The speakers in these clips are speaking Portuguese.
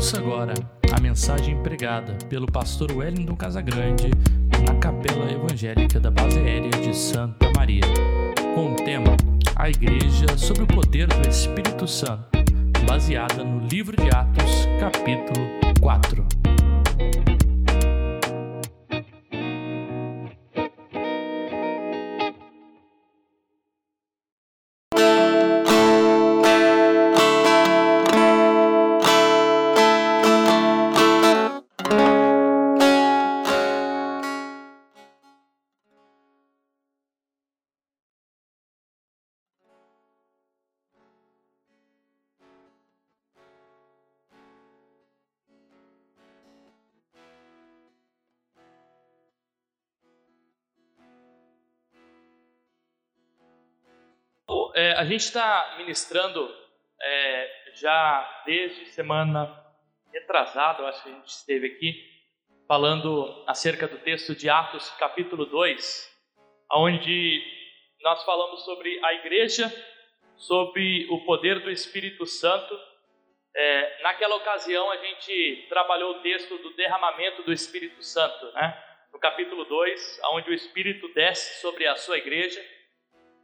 Ouça agora a mensagem pregada pelo pastor Wellington Casagrande na Capela Evangélica da Base Aérea de Santa Maria, com o tema A Igreja sobre o Poder do Espírito Santo, baseada no livro de Atos, capítulo 4. Gente está ministrando é, já desde semana retrasada, eu acho que a gente esteve aqui, falando acerca do texto de Atos, capítulo 2, onde nós falamos sobre a igreja, sobre o poder do Espírito Santo. É, naquela ocasião, a gente trabalhou o texto do derramamento do Espírito Santo, né? no capítulo 2, onde o Espírito desce sobre a sua igreja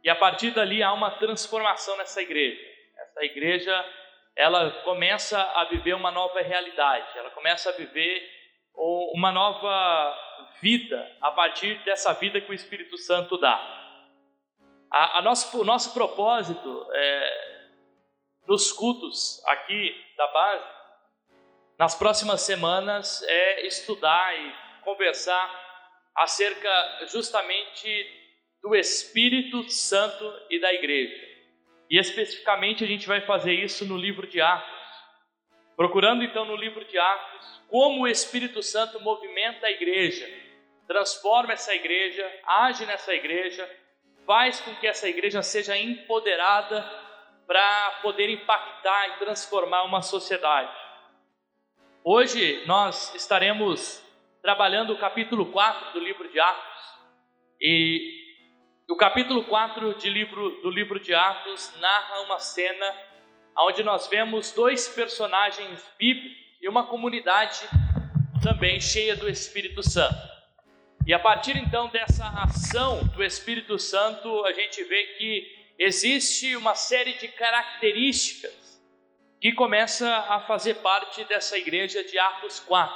e a partir dali há uma transformação nessa igreja. Essa igreja, ela começa a viver uma nova realidade, ela começa a viver uma nova vida a partir dessa vida que o Espírito Santo dá. A, a nosso, o nosso propósito é, nos cultos aqui da base, nas próximas semanas, é estudar e conversar acerca justamente do Espírito Santo e da igreja. E especificamente a gente vai fazer isso no livro de Atos. Procurando então no livro de Atos como o Espírito Santo movimenta a igreja, transforma essa igreja, age nessa igreja, faz com que essa igreja seja empoderada para poder impactar e transformar uma sociedade. Hoje nós estaremos trabalhando o capítulo 4 do livro de Atos e o capítulo 4 de livro, do livro de Atos narra uma cena onde nós vemos dois personagens bíblicos e uma comunidade também cheia do Espírito Santo. E a partir então dessa ação do Espírito Santo, a gente vê que existe uma série de características que começa a fazer parte dessa igreja de Atos 4.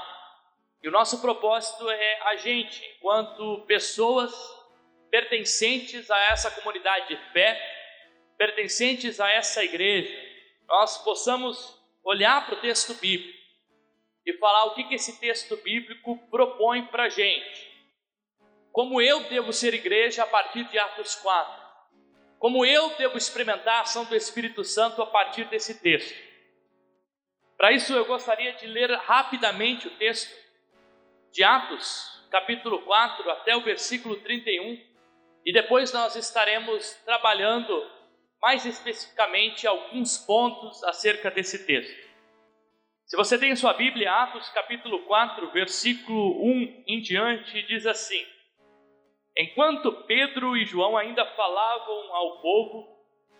E o nosso propósito é a gente, enquanto pessoas pertencentes a essa comunidade de fé, pertencentes a essa igreja, nós possamos olhar para o texto bíblico e falar o que, que esse texto bíblico propõe para a gente. Como eu devo ser igreja a partir de Atos 4. Como eu devo experimentar a ação do Espírito Santo a partir desse texto. Para isso, eu gostaria de ler rapidamente o texto de Atos, capítulo 4, até o versículo 31 e depois nós estaremos trabalhando mais especificamente alguns pontos acerca desse texto. Se você tem sua Bíblia, Atos capítulo 4, versículo 1 em diante, diz assim: Enquanto Pedro e João ainda falavam ao povo,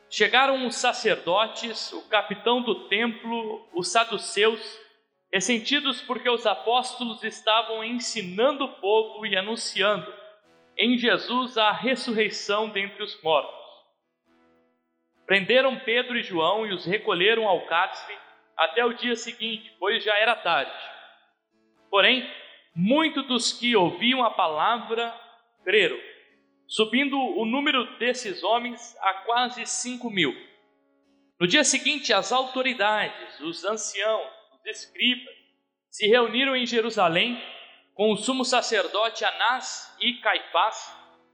chegaram os sacerdotes, o capitão do templo, os saduceus, ressentidos porque os apóstolos estavam ensinando o povo e anunciando em Jesus a ressurreição dentre os mortos. Prenderam Pedro e João e os recolheram ao cárcere até o dia seguinte, pois já era tarde. Porém, muitos dos que ouviam a palavra creram, subindo o número desses homens a quase cinco mil. No dia seguinte, as autoridades, os anciãos, os escribas, se reuniram em Jerusalém com o sumo sacerdote Anás e Caifás,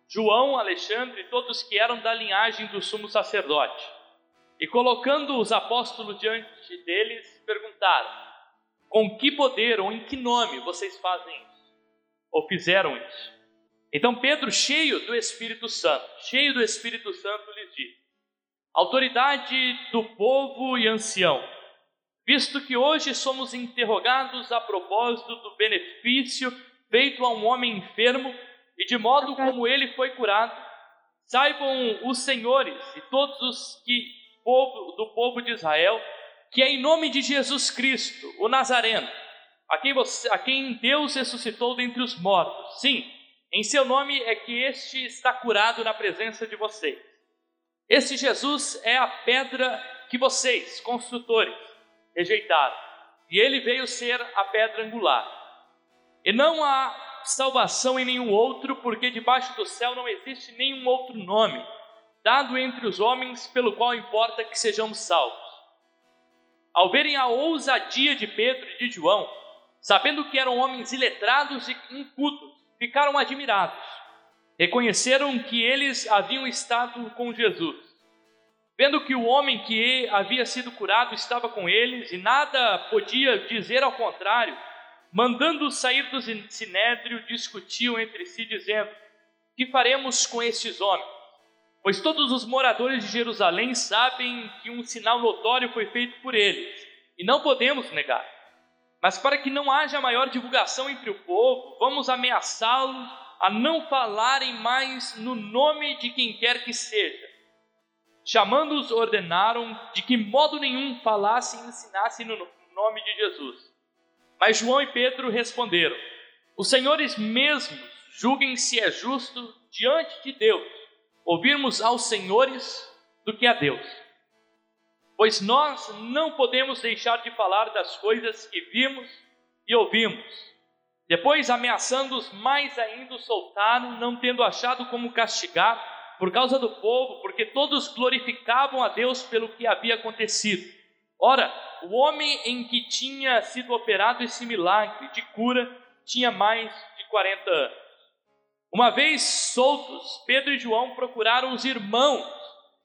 João, Alexandre e todos que eram da linhagem do sumo sacerdote. E colocando os apóstolos diante deles, perguntaram: Com que poder ou em que nome vocês fazem isso? Ou fizeram isso? Então Pedro, cheio do Espírito Santo, cheio do Espírito Santo, lhes disse: Autoridade do povo e ancião, visto que hoje somos interrogados a propósito do benefício feito a um homem enfermo e de modo como ele foi curado, saibam os senhores e todos os que povo, do povo de Israel que é em nome de Jesus Cristo, o Nazareno, a quem, você, a quem Deus ressuscitou dentre os mortos. Sim, em seu nome é que este está curado na presença de vocês. Este Jesus é a pedra que vocês, construtores, rejeitaram, e ele veio ser a pedra angular. E não há salvação em nenhum outro, porque debaixo do céu não existe nenhum outro nome dado entre os homens pelo qual importa que sejamos salvos. Ao verem a ousadia de Pedro e de João, sabendo que eram homens iletrados e incultos, ficaram admirados. Reconheceram que eles haviam estado com Jesus. Vendo que o homem que havia sido curado estava com eles e nada podia dizer ao contrário, mandando sair do sinédrio, discutiam entre si, dizendo: Que faremos com estes homens? Pois todos os moradores de Jerusalém sabem que um sinal notório foi feito por eles, e não podemos negar. Mas para que não haja maior divulgação entre o povo, vamos ameaçá-los a não falarem mais no nome de quem quer que seja. Chamando-os, ordenaram de que modo nenhum falassem e ensinassem no nome de Jesus. Mas João e Pedro responderam: Os senhores mesmos julguem se é justo diante de Deus ouvirmos aos senhores do que a Deus pois nós não podemos deixar de falar das coisas que vimos e ouvimos. Depois, ameaçando-os mais ainda, soltaram, não tendo achado como castigar, por causa do povo, porque todos glorificavam a Deus pelo que havia acontecido. Ora, o homem em que tinha sido operado esse milagre de cura tinha mais de 40 anos. Uma vez soltos, Pedro e João procuraram os irmãos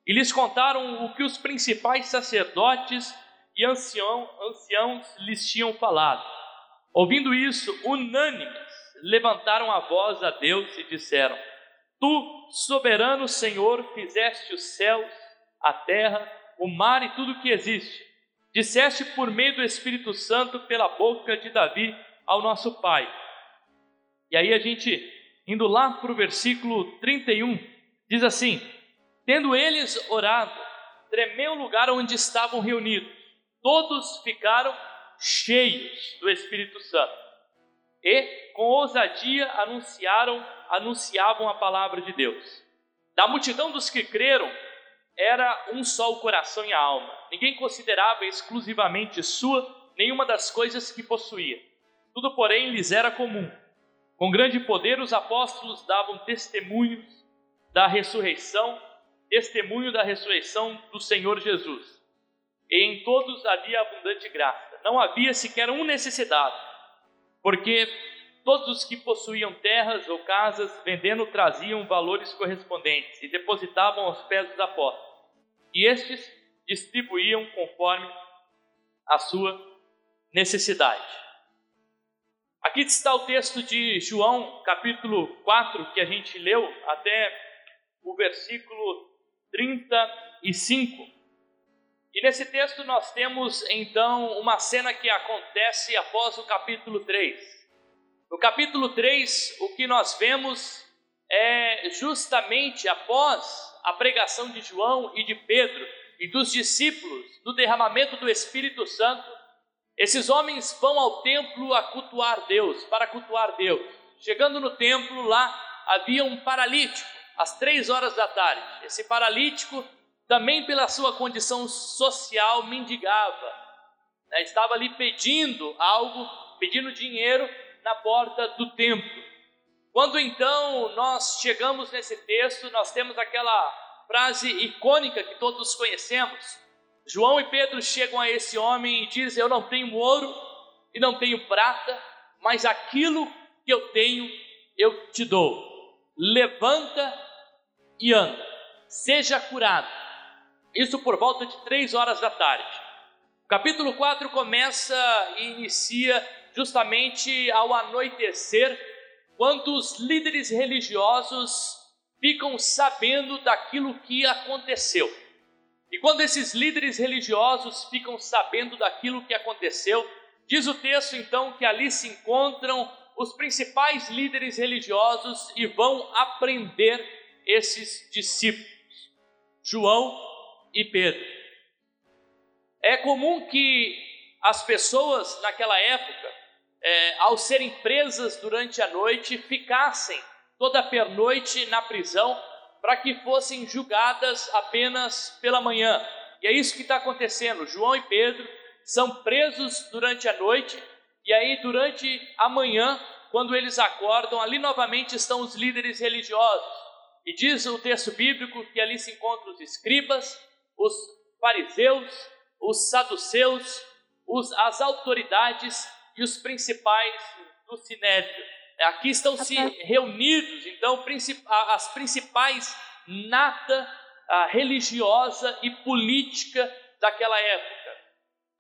e lhes contaram o que os principais sacerdotes e ancião, anciãos lhes tinham falado. Ouvindo isso, unânimes, levantaram a voz a Deus e disseram: Tu, soberano Senhor, fizeste os céus, a terra, o mar e tudo o que existe. Disseste por meio do Espírito Santo pela boca de Davi ao nosso Pai. E aí a gente, indo lá para o versículo 31, diz assim: Tendo eles orado, tremeu o lugar onde estavam reunidos. Todos ficaram cheios do Espírito Santo e, com ousadia, anunciaram, anunciavam a palavra de Deus. Da multidão dos que creram, era um só o coração e a alma. Ninguém considerava exclusivamente sua nenhuma das coisas que possuía. Tudo, porém, lhes era comum. Com grande poder, os apóstolos davam testemunhos da ressurreição testemunho da ressurreição do Senhor Jesus. E em todos havia abundante graça. Não havia sequer um necessitado, porque todos os que possuíam terras ou casas, vendendo, traziam valores correspondentes e depositavam aos pés dos apóstolos. E estes distribuíam conforme a sua necessidade. Aqui está o texto de João, capítulo 4, que a gente leu até o versículo 35. E nesse texto nós temos então uma cena que acontece após o capítulo 3. No capítulo 3, o que nós vemos é justamente após a pregação de João e de Pedro e dos discípulos, do derramamento do Espírito Santo, esses homens vão ao templo a cultuar Deus, para cultuar Deus. Chegando no templo, lá havia um paralítico às três horas da tarde. Esse paralítico, também pela sua condição social, mendigava, né? estava ali pedindo algo, pedindo dinheiro na porta do templo. Quando então nós chegamos nesse texto, nós temos aquela frase icônica que todos conhecemos. João e Pedro chegam a esse homem e dizem: Eu não tenho ouro e não tenho prata, mas aquilo que eu tenho eu te dou levanta e anda, seja curado. Isso por volta de três horas da tarde. O capítulo 4 começa e inicia justamente ao anoitecer, quando os líderes religiosos ficam sabendo daquilo que aconteceu. E quando esses líderes religiosos ficam sabendo daquilo que aconteceu, diz o texto então que ali se encontram os principais líderes religiosos e vão aprender esses discípulos, João e Pedro. É comum que as pessoas naquela época, é, ao serem presas durante a noite, ficassem toda pernoite na prisão para que fossem julgadas apenas pela manhã. E é isso que está acontecendo. João e Pedro são presos durante a noite, e aí durante a manhã, quando eles acordam, ali novamente estão os líderes religiosos. E diz o texto bíblico que ali se encontram os escribas, os fariseus, os saduceus, os, as autoridades e os principais do sinédrio. Aqui estão se reunidos, então, as principais nata religiosa e política daquela época.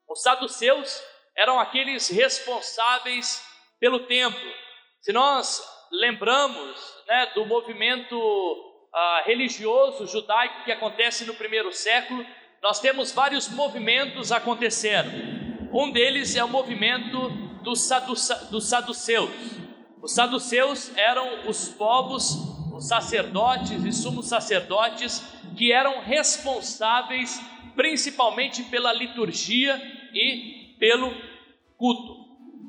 Os saduceus eram aqueles responsáveis pelo templo. Se nós lembramos né, do movimento uh, religioso judaico que acontece no primeiro século, nós temos vários movimentos acontecendo. Um deles é o movimento dos, dos saduceus. Os saduceus eram os povos, os sacerdotes e sumos sacerdotes que eram responsáveis principalmente pela liturgia e pelo culto.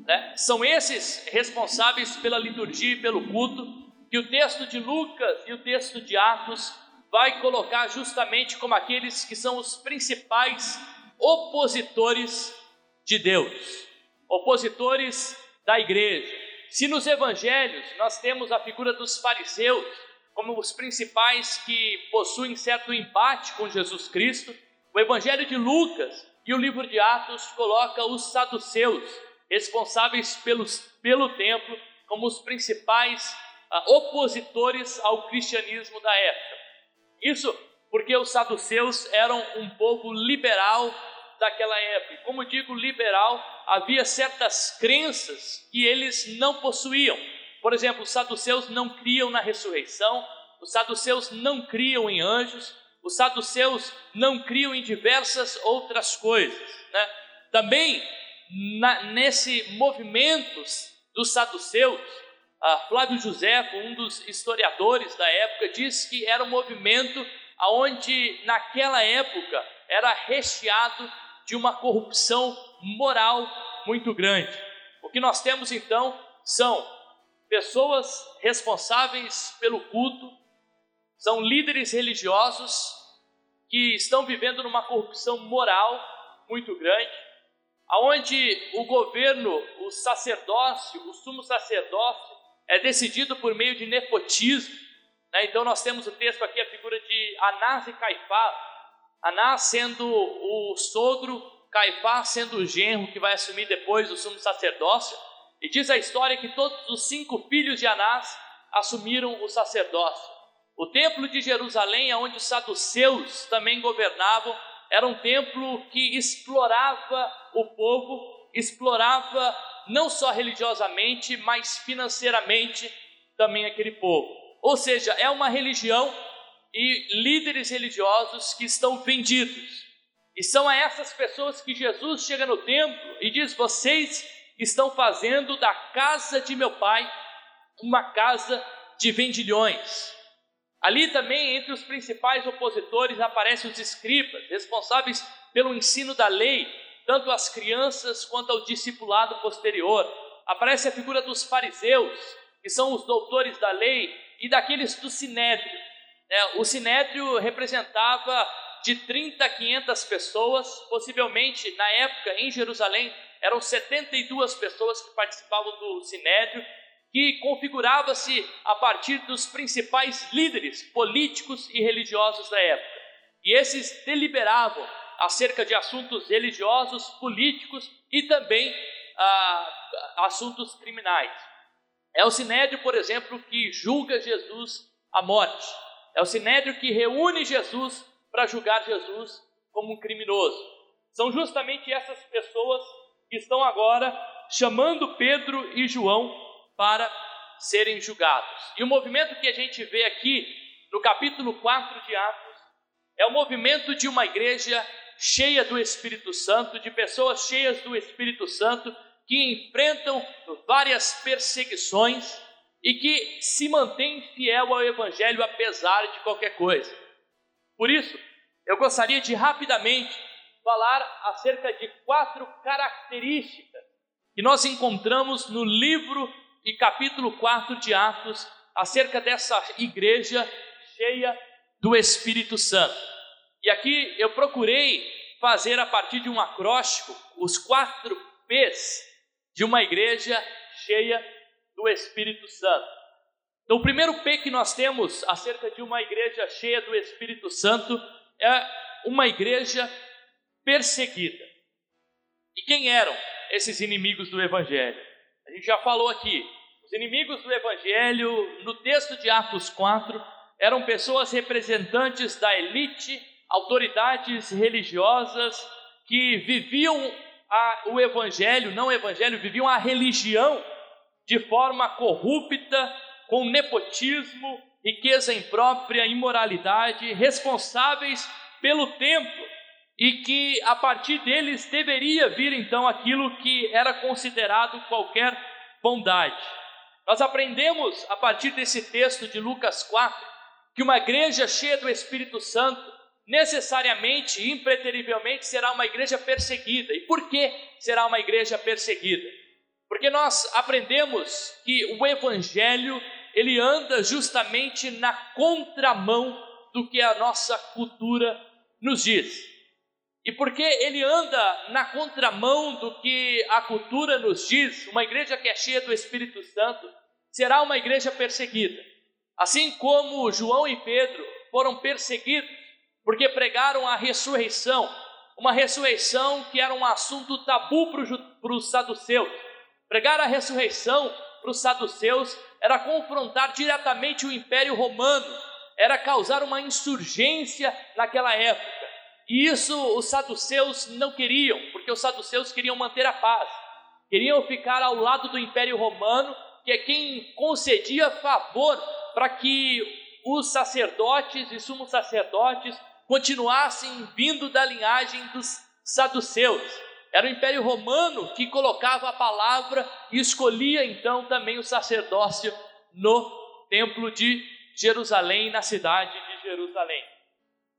Né? São esses responsáveis pela liturgia e pelo culto que o texto de Lucas e o texto de Atos vai colocar justamente como aqueles que são os principais opositores de Deus, opositores da igreja. Se nos evangelhos nós temos a figura dos fariseus como os principais que possuem certo embate com Jesus Cristo, o evangelho de Lucas e o livro de Atos coloca os saduceus, responsáveis pelos, pelo templo, como os principais opositores ao cristianismo da época. Isso porque os saduceus eram um povo liberal daquela época. Como digo liberal, havia certas crenças que eles não possuíam. Por exemplo, os saduceus não criam na ressurreição, os saduceus não criam em anjos, os saduceus não criam em diversas outras coisas. Né? Também na, nesse movimento dos saduceus, Flávio José, um dos historiadores da época, diz que era um movimento onde naquela época era recheado de uma corrupção moral muito grande. O que nós temos então são pessoas responsáveis pelo culto, são líderes religiosos que estão vivendo numa corrupção moral muito grande, aonde o governo, o sacerdócio, o sumo sacerdócio é decidido por meio de nepotismo. Né? Então nós temos o texto aqui, a figura de Anás e Caifás. Anás sendo o sogro, Caifás sendo o genro que vai assumir depois o sumo sacerdócio. E diz a história que todos os cinco filhos de Anás assumiram o sacerdócio. O templo de Jerusalém, onde os saduceus também governavam, era um templo que explorava o povo, explorava não só religiosamente, mas financeiramente também aquele povo. Ou seja, é uma religião e líderes religiosos que estão vendidos. E são a essas pessoas que Jesus chega no templo e diz: Vocês estão fazendo da casa de meu pai uma casa de vendilhões. Ali também, entre os principais opositores, aparecem os escribas, responsáveis pelo ensino da lei, tanto às crianças quanto ao discipulado posterior. Aparece a figura dos fariseus, que são os doutores da lei, e daqueles do sinédrio. É, o sinédrio representava de 30 a 500 pessoas, possivelmente na época em Jerusalém eram 72 pessoas que participavam do sinédrio, que configurava-se a partir dos principais líderes políticos e religiosos da época. E esses deliberavam acerca de assuntos religiosos, políticos e também ah, assuntos criminais. É o sinédrio, por exemplo, que julga Jesus à morte. É o sinédrio que reúne Jesus para julgar Jesus como um criminoso. São justamente essas pessoas que estão agora chamando Pedro e João para serem julgados. E o movimento que a gente vê aqui no capítulo 4 de Atos é o movimento de uma igreja cheia do Espírito Santo, de pessoas cheias do Espírito Santo que enfrentam várias perseguições e que se mantêm fiel ao Evangelho apesar de qualquer coisa. Por isso, eu gostaria de rapidamente falar acerca de quatro características que nós encontramos no livro e capítulo 4 de Atos acerca dessa igreja cheia do Espírito Santo. E aqui eu procurei fazer a partir de um acróstico os quatro P's de uma igreja cheia do Espírito Santo. Então, o primeiro P que nós temos acerca de uma igreja cheia do Espírito Santo é uma igreja perseguida. E quem eram esses inimigos do Evangelho? A gente já falou aqui. Os inimigos do Evangelho, no texto de Atos 4, eram pessoas representantes da elite, autoridades religiosas que viviam a, o Evangelho, não o Evangelho, viviam a religião de forma corrupta, com nepotismo, riqueza imprópria, imoralidade, responsáveis pelo templo e que a partir deles deveria vir então aquilo que era considerado qualquer bondade. Nós aprendemos a partir desse texto de Lucas 4 que uma igreja cheia do Espírito Santo necessariamente impreterivelmente será uma igreja perseguida. E por que será uma igreja perseguida? Porque nós aprendemos que o evangelho ele anda justamente na contramão do que a nossa cultura nos diz. E porque ele anda na contramão do que a cultura nos diz, uma igreja que é cheia do Espírito Santo será uma igreja perseguida. Assim como João e Pedro foram perseguidos porque pregaram a ressurreição, uma ressurreição que era um assunto tabu para os saduceus. Pregar a ressurreição para os saduceus era confrontar diretamente o Império Romano, era causar uma insurgência naquela época. E isso os saduceus não queriam, porque os saduceus queriam manter a paz, queriam ficar ao lado do Império Romano, que é quem concedia favor para que os sacerdotes e sumos sacerdotes continuassem vindo da linhagem dos saduceus. Era o Império Romano que colocava a palavra e escolhia então também o sacerdócio no Templo de Jerusalém, na cidade de Jerusalém.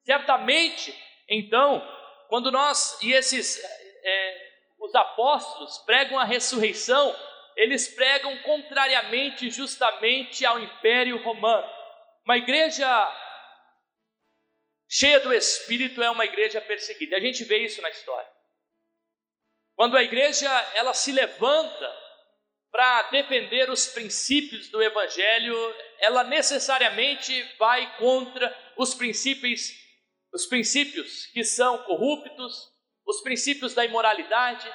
Certamente então, quando nós e esses é, os apóstolos pregam a ressurreição, eles pregam contrariamente justamente ao Império Romano. Uma igreja cheia do Espírito é uma igreja perseguida. A gente vê isso na história. Quando a igreja ela se levanta para defender os princípios do Evangelho, ela necessariamente vai contra os princípios os princípios que são corruptos, os princípios da imoralidade,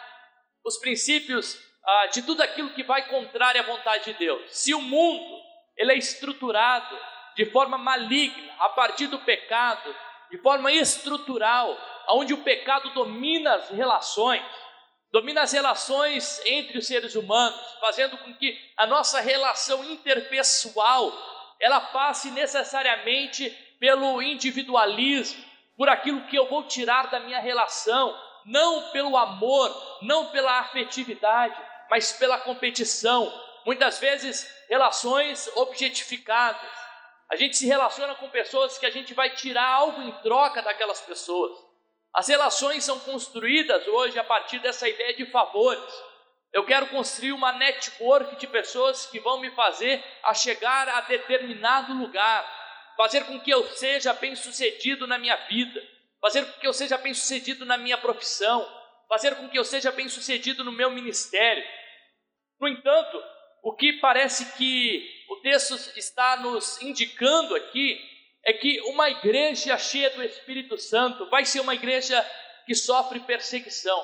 os princípios ah, de tudo aquilo que vai contrário à vontade de Deus. Se o mundo ele é estruturado de forma maligna, a partir do pecado, de forma estrutural, onde o pecado domina as relações, domina as relações entre os seres humanos, fazendo com que a nossa relação interpessoal ela passe necessariamente pelo individualismo, por aquilo que eu vou tirar da minha relação, não pelo amor, não pela afetividade, mas pela competição. Muitas vezes, relações objetificadas. A gente se relaciona com pessoas que a gente vai tirar algo em troca daquelas pessoas. As relações são construídas hoje a partir dessa ideia de favores. Eu quero construir uma network de pessoas que vão me fazer a chegar a determinado lugar fazer com que eu seja bem-sucedido na minha vida, fazer com que eu seja bem-sucedido na minha profissão, fazer com que eu seja bem-sucedido no meu ministério. No entanto, o que parece que o texto está nos indicando aqui é que uma igreja cheia do Espírito Santo vai ser uma igreja que sofre perseguição.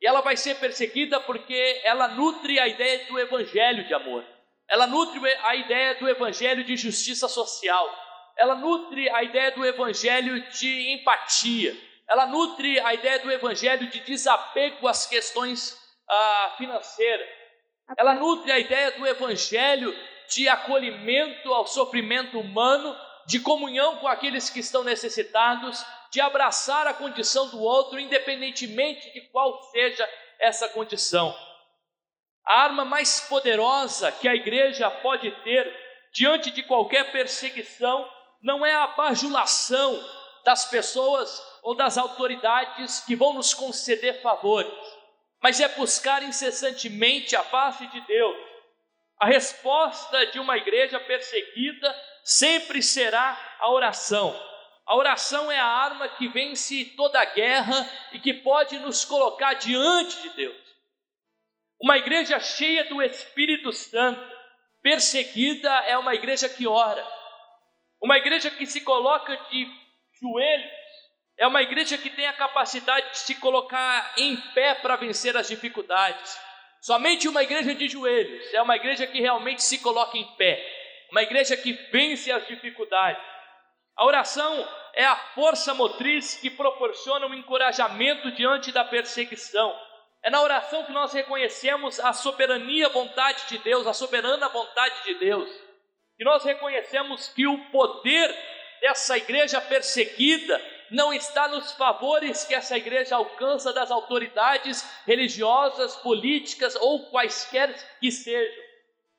E ela vai ser perseguida porque ela nutre a ideia do evangelho de amor. Ela nutre a ideia do evangelho de justiça social ela nutre a ideia do evangelho de empatia, ela nutre a ideia do evangelho de desapego às questões ah, financeiras, ela nutre a ideia do evangelho de acolhimento ao sofrimento humano, de comunhão com aqueles que estão necessitados, de abraçar a condição do outro, independentemente de qual seja essa condição. A arma mais poderosa que a igreja pode ter diante de qualquer perseguição não é a bajulação, das pessoas ou das autoridades que vão nos conceder favores, mas é buscar incessantemente a face de Deus. A resposta de uma igreja perseguida sempre será a oração. A oração é a arma que vence toda a guerra e que pode nos colocar diante de Deus. Uma igreja cheia do Espírito Santo, perseguida, é uma igreja que ora. Uma igreja que se coloca de joelhos é uma igreja que tem a capacidade de se colocar em pé para vencer as dificuldades. Somente uma igreja de joelhos é uma igreja que realmente se coloca em pé, uma igreja que vence as dificuldades. A oração é a força motriz que proporciona um encorajamento diante da perseguição. É na oração que nós reconhecemos a soberania, vontade de Deus, a soberana vontade de Deus. Que nós reconhecemos que o poder dessa igreja perseguida não está nos favores que essa igreja alcança das autoridades religiosas, políticas ou quaisquer que sejam,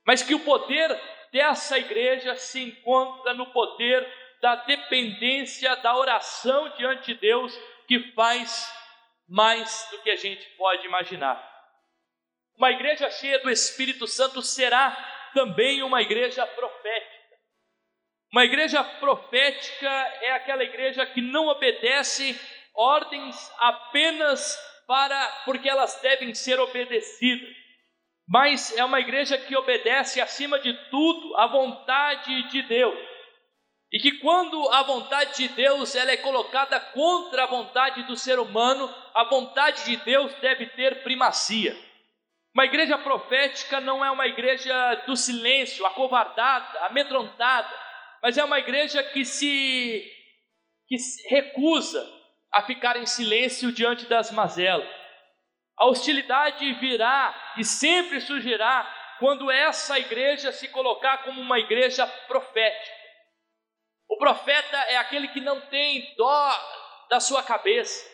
mas que o poder dessa igreja se encontra no poder da dependência da oração diante de Deus, que faz mais do que a gente pode imaginar. Uma igreja cheia do Espírito Santo será também uma igreja profética. Uma igreja profética é aquela igreja que não obedece ordens apenas para porque elas devem ser obedecidas, mas é uma igreja que obedece acima de tudo à vontade de Deus. E que quando a vontade de Deus ela é colocada contra a vontade do ser humano, a vontade de Deus deve ter primacia. Uma igreja profética não é uma igreja do silêncio, acovardada, amedrontada, mas é uma igreja que se que se recusa a ficar em silêncio diante das mazelas. A hostilidade virá e sempre surgirá quando essa igreja se colocar como uma igreja profética. O profeta é aquele que não tem dó da sua cabeça.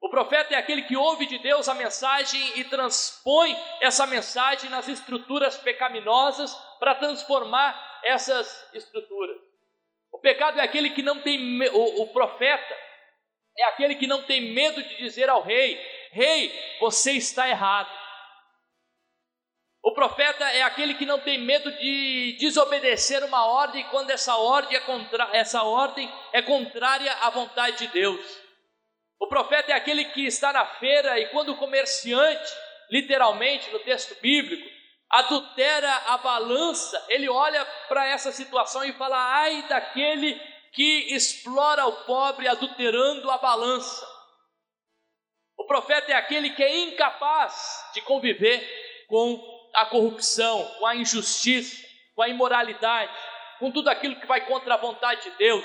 O profeta é aquele que ouve de Deus a mensagem e transpõe essa mensagem nas estruturas pecaminosas para transformar essas estruturas. O pecado é aquele que não tem o, o profeta é aquele que não tem medo de dizer ao rei: "Rei, você está errado". O profeta é aquele que não tem medo de desobedecer uma ordem quando essa ordem é, contra, essa ordem é contrária à vontade de Deus. O profeta é aquele que está na feira e quando o comerciante, literalmente no texto bíblico, adultera a balança, ele olha para essa situação e fala: ai daquele que explora o pobre adulterando a balança. O profeta é aquele que é incapaz de conviver com a corrupção, com a injustiça, com a imoralidade, com tudo aquilo que vai contra a vontade de Deus,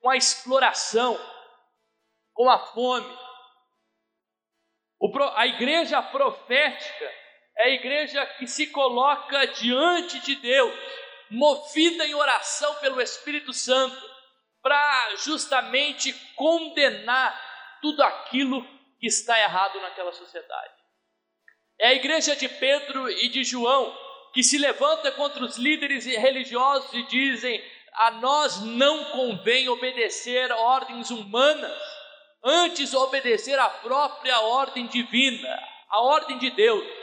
com a exploração, com a fome. a igreja profética é a igreja que se coloca diante de Deus, movida em oração pelo Espírito Santo, para justamente condenar tudo aquilo que está errado naquela sociedade. É a igreja de Pedro e de João que se levanta contra os líderes religiosos e dizem: a nós não convém obedecer ordens humanas, antes obedecer à própria ordem divina, a ordem de Deus.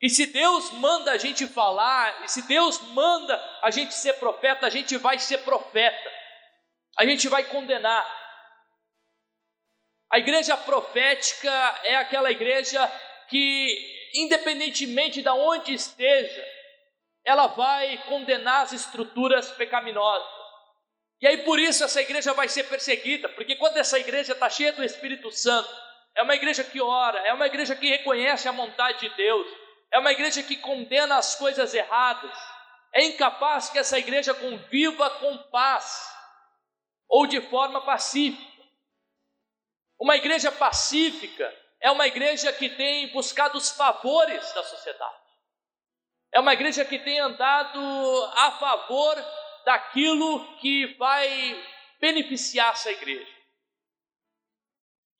E se Deus manda a gente falar, e se Deus manda a gente ser profeta, a gente vai ser profeta, a gente vai condenar. A igreja profética é aquela igreja que independentemente de onde esteja, ela vai condenar as estruturas pecaminosas. E aí por isso essa igreja vai ser perseguida, porque quando essa igreja está cheia do Espírito Santo, é uma igreja que ora, é uma igreja que reconhece a vontade de Deus, é uma igreja que condena as coisas erradas, é incapaz que essa igreja conviva com paz ou de forma pacífica. Uma igreja pacífica é uma igreja que tem buscado os favores da sociedade. É uma igreja que tem andado a favor daquilo que vai beneficiar essa igreja.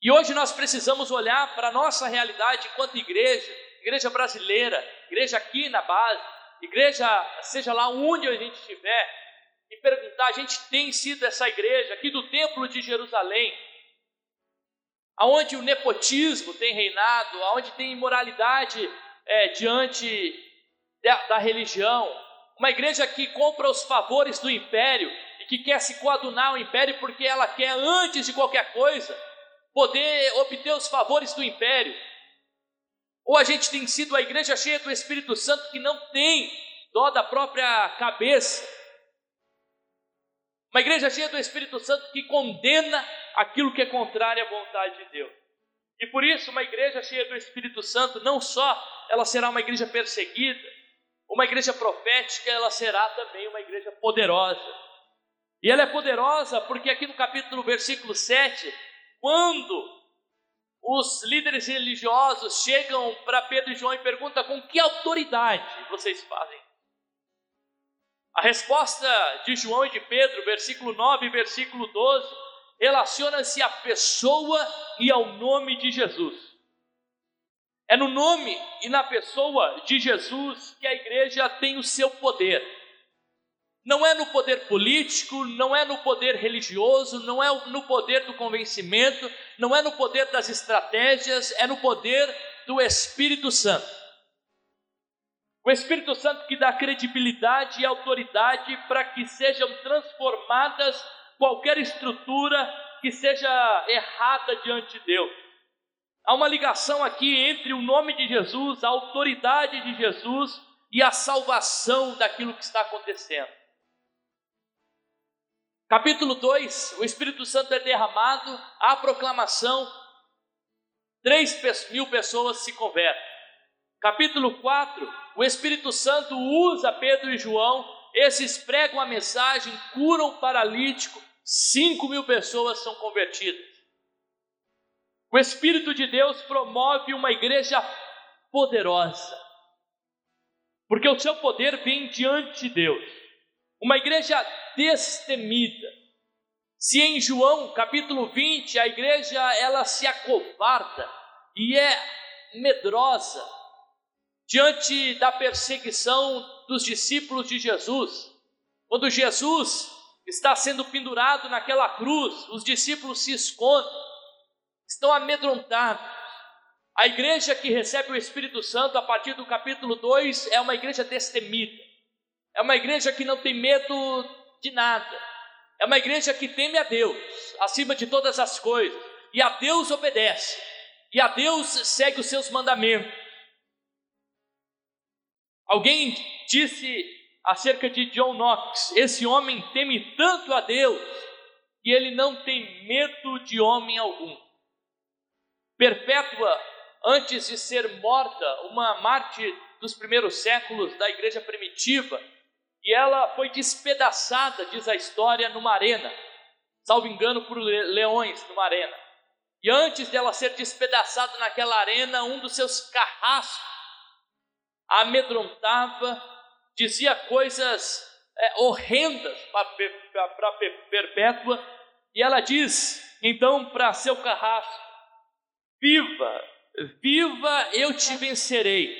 E hoje nós precisamos olhar para a nossa realidade enquanto igreja, igreja brasileira, igreja aqui na base, igreja, seja lá onde a gente estiver, e perguntar: a gente tem sido essa igreja aqui do Templo de Jerusalém, aonde o nepotismo tem reinado, aonde tem imoralidade é, diante da, da religião, uma igreja que compra os favores do império e que quer se coadunar ao império porque ela quer, antes de qualquer coisa, poder obter os favores do império. Ou a gente tem sido a igreja cheia do Espírito Santo que não tem dó da própria cabeça. Uma igreja cheia do Espírito Santo que condena aquilo que é contrário à vontade de Deus. E por isso, uma igreja cheia do Espírito Santo, não só ela será uma igreja perseguida, uma igreja profética, ela será também uma igreja poderosa. E ela é poderosa porque aqui no capítulo, versículo 7, quando os líderes religiosos chegam para Pedro e João e perguntam com que autoridade vocês fazem. A resposta de João e de Pedro, versículo 9 e versículo 12, relaciona-se à pessoa e ao nome de Jesus. É no nome e na pessoa de Jesus que a igreja tem o seu poder. Não é no poder político, não é no poder religioso, não é no poder do convencimento, não é no poder das estratégias, é no poder do Espírito Santo. O Espírito Santo que dá credibilidade e autoridade para que sejam transformadas qualquer estrutura que seja errada diante de Deus. Há uma ligação aqui entre o nome de Jesus, a autoridade de Jesus e a salvação daquilo que está acontecendo. Capítulo 2: o Espírito Santo é derramado, há proclamação, 3 mil pessoas se convertem. Capítulo 4: o Espírito Santo usa Pedro e João, esses pregam a mensagem, curam o paralítico, 5 mil pessoas são convertidas. O Espírito de Deus promove uma igreja poderosa, porque o seu poder vem diante de Deus. Uma igreja destemida. Se em João capítulo 20 a igreja ela se acovarda e é medrosa diante da perseguição dos discípulos de Jesus, quando Jesus está sendo pendurado naquela cruz, os discípulos se escondem, estão amedrontados. A igreja que recebe o Espírito Santo a partir do capítulo 2 é uma igreja destemida. É uma igreja que não tem medo de nada. É uma igreja que teme a Deus acima de todas as coisas. E a Deus obedece. E a Deus segue os seus mandamentos. Alguém disse acerca de John Knox: esse homem teme tanto a Deus que ele não tem medo de homem algum. Perpétua, antes de ser morta, uma mártir dos primeiros séculos da igreja primitiva, e ela foi despedaçada, diz a história, numa arena, salvo engano, por leões numa arena. E antes dela ser despedaçada naquela arena, um dos seus carrascos amedrontava, dizia coisas é, horrendas para Perpétua, e ela diz então para seu carrasco: Viva, viva, eu te vencerei,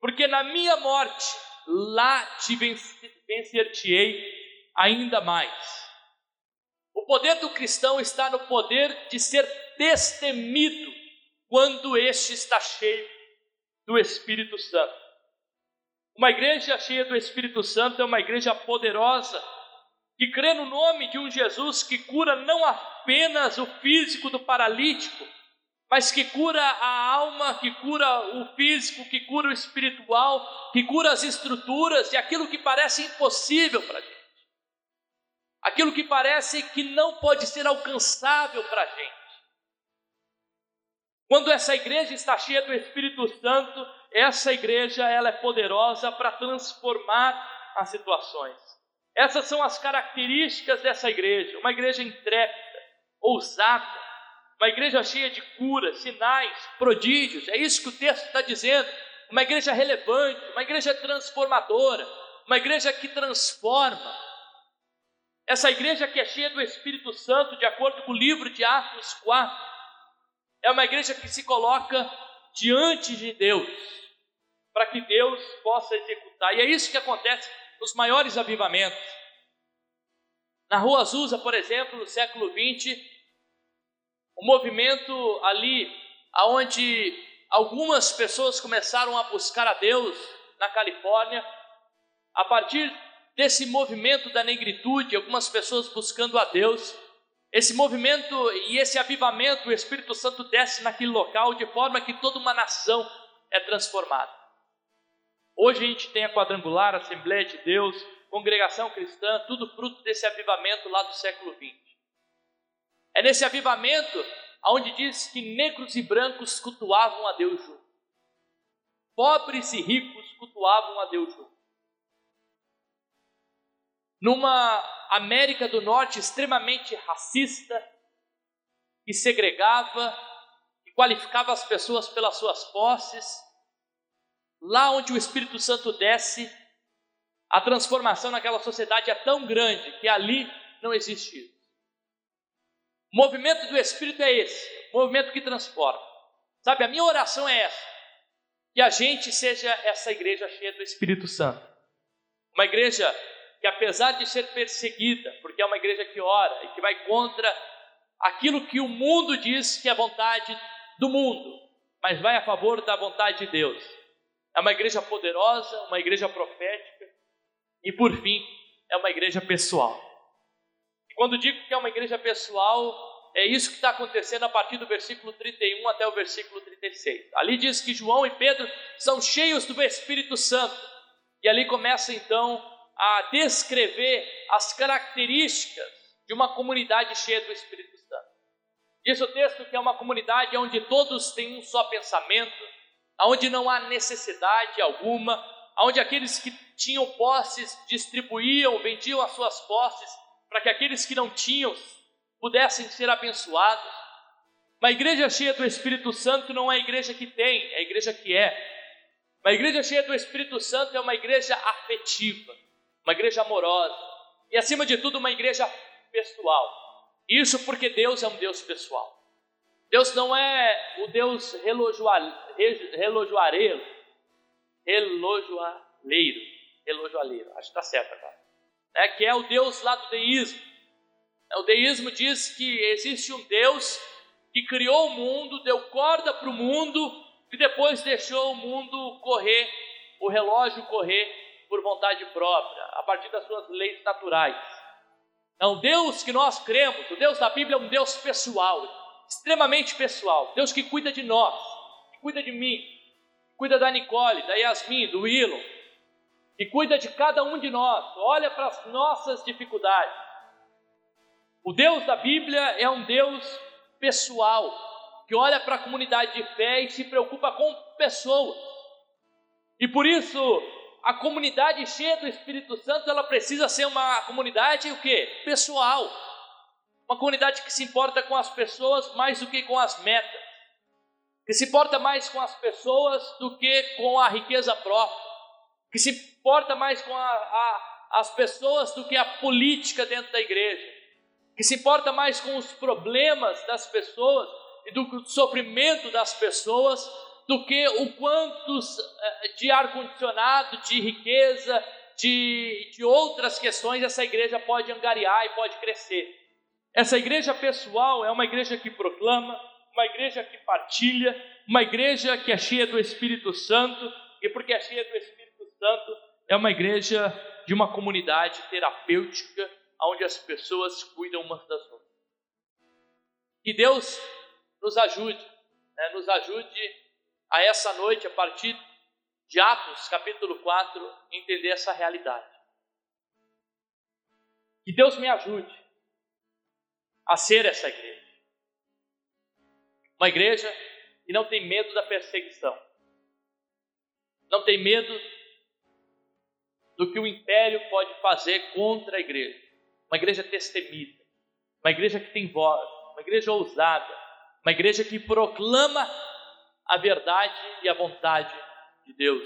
porque na minha morte lá te vencer-te-ei ainda mais. O poder do cristão está no poder de ser destemido quando este está cheio do Espírito Santo. Uma igreja cheia do Espírito Santo é uma igreja poderosa, que crê no nome de um Jesus que cura não apenas o físico do paralítico, mas que cura a alma, que cura o físico, que cura o espiritual, que cura as estruturas e aquilo que parece impossível para a gente, aquilo que parece que não pode ser alcançável para a gente. Quando essa igreja está cheia do Espírito Santo, essa igreja ela é poderosa para transformar as situações. Essas são as características dessa igreja, uma igreja intrépida, ousada, uma igreja cheia de curas, sinais, prodígios, é isso que o texto está dizendo. Uma igreja relevante, uma igreja transformadora, uma igreja que transforma. Essa igreja que é cheia do Espírito Santo, de acordo com o livro de Atos 4, é uma igreja que se coloca diante de Deus, para que Deus possa executar. E é isso que acontece nos maiores avivamentos. Na Rua Azusa, por exemplo, no século XX, o movimento ali, aonde algumas pessoas começaram a buscar a Deus na Califórnia, a partir desse movimento da negritude, algumas pessoas buscando a Deus, esse movimento e esse avivamento, o Espírito Santo desce naquele local de forma que toda uma nação é transformada. Hoje a gente tem a quadrangular, a Assembleia de Deus, congregação cristã, tudo fruto desse avivamento lá do século XX. É nesse avivamento onde diz que negros e brancos cultuavam a Deus juntos. Pobres e ricos cultuavam a Deus juntos. Numa América do Norte extremamente racista, que segregava, que qualificava as pessoas pelas suas posses, lá onde o Espírito Santo desce, a transformação naquela sociedade é tão grande que ali não existe isso. O movimento do Espírito é esse, o movimento que transforma. Sabe, a minha oração é essa: que a gente seja essa igreja cheia do Espírito Santo. Uma igreja que, apesar de ser perseguida, porque é uma igreja que ora e que vai contra aquilo que o mundo diz que é vontade do mundo, mas vai a favor da vontade de Deus. É uma igreja poderosa, uma igreja profética e, por fim, é uma igreja pessoal. Quando digo que é uma igreja pessoal, é isso que está acontecendo a partir do versículo 31 até o versículo 36. Ali diz que João e Pedro são cheios do Espírito Santo. E ali começa então a descrever as características de uma comunidade cheia do Espírito Santo. Diz o texto que é uma comunidade onde todos têm um só pensamento, onde não há necessidade alguma, onde aqueles que tinham posses distribuíam, vendiam as suas posses, para que aqueles que não tinham pudessem ser abençoados. Uma igreja cheia do Espírito Santo não é a igreja que tem, é a igreja que é. Uma igreja cheia do Espírito Santo é uma igreja afetiva, uma igreja amorosa e, acima de tudo, uma igreja pessoal. Isso porque Deus é um Deus pessoal. Deus não é o Deus relojoareiro, relojoaleiro, relojoaleiro, acho que está certo agora. É, que é o Deus lá do deísmo. É, o deísmo diz que existe um Deus que criou o mundo, deu corda para o mundo e depois deixou o mundo correr, o relógio correr por vontade própria, a partir das suas leis naturais. Um Deus que nós cremos, o Deus da Bíblia é um Deus pessoal, extremamente pessoal, Deus que cuida de nós, que cuida de mim, cuida da Nicole, da Yasmin, do Willow, que cuida de cada um de nós, olha para as nossas dificuldades. O Deus da Bíblia é um Deus pessoal, que olha para a comunidade de fé e se preocupa com pessoas. E por isso, a comunidade cheia do Espírito Santo, ela precisa ser uma comunidade o quê? Pessoal. Uma comunidade que se importa com as pessoas mais do que com as metas. Que se importa mais com as pessoas do que com a riqueza própria. Que se importa mais com a, a, as pessoas do que a política dentro da igreja. Que se importa mais com os problemas das pessoas e do sofrimento das pessoas do que o quantos eh, de ar-condicionado, de riqueza, de, de outras questões essa igreja pode angariar e pode crescer. Essa igreja pessoal é uma igreja que proclama, uma igreja que partilha, uma igreja que é cheia do Espírito Santo, e porque é cheia do Espírito Santo, é uma igreja de uma comunidade terapêutica, onde as pessoas cuidam umas das outras. Que Deus nos ajude, né, nos ajude a essa noite, a partir de Atos capítulo 4, entender essa realidade. Que Deus me ajude a ser essa igreja. Uma igreja que não tem medo da perseguição, não tem medo do que o império pode fazer contra a igreja. Uma igreja destemida, uma igreja que tem voz, uma igreja ousada, uma igreja que proclama a verdade e a vontade de Deus,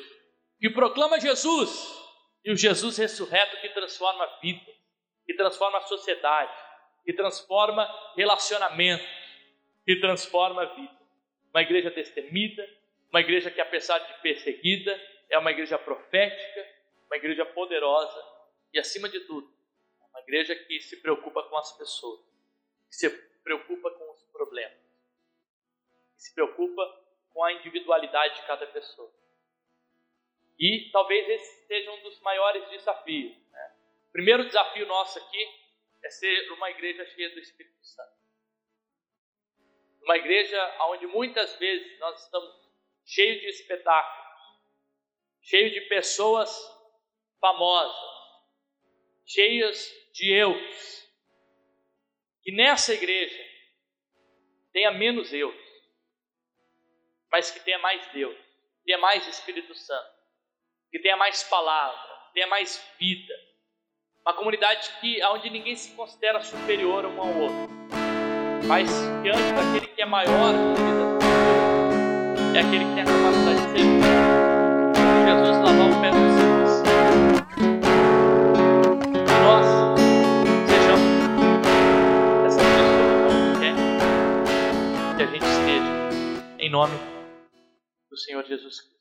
que proclama Jesus e o Jesus ressurreto que transforma a vida, que transforma a sociedade, que transforma relacionamentos, que transforma a vida. Uma igreja destemida, uma igreja que, apesar de perseguida, é uma igreja profética, uma igreja poderosa e, acima de tudo, Uma igreja que se preocupa com as pessoas, que se preocupa com os problemas, que se preocupa com a individualidade de cada pessoa. E talvez esse seja um dos maiores desafios. Né? O primeiro desafio nosso aqui é ser uma igreja cheia do Espírito Santo. Uma igreja onde muitas vezes nós estamos cheios de espetáculos, cheios de pessoas famosas, cheias de eus. Que nessa igreja tenha menos eus, mas que tenha mais Deus, que tenha mais Espírito Santo que tenha mais palavra, que tenha mais vida. Uma comunidade que, onde ninguém se considera superior um ao outro, mas diante daquele que é maior vida é aquele que tem a capacidade Em nome do Senhor Jesus Cristo.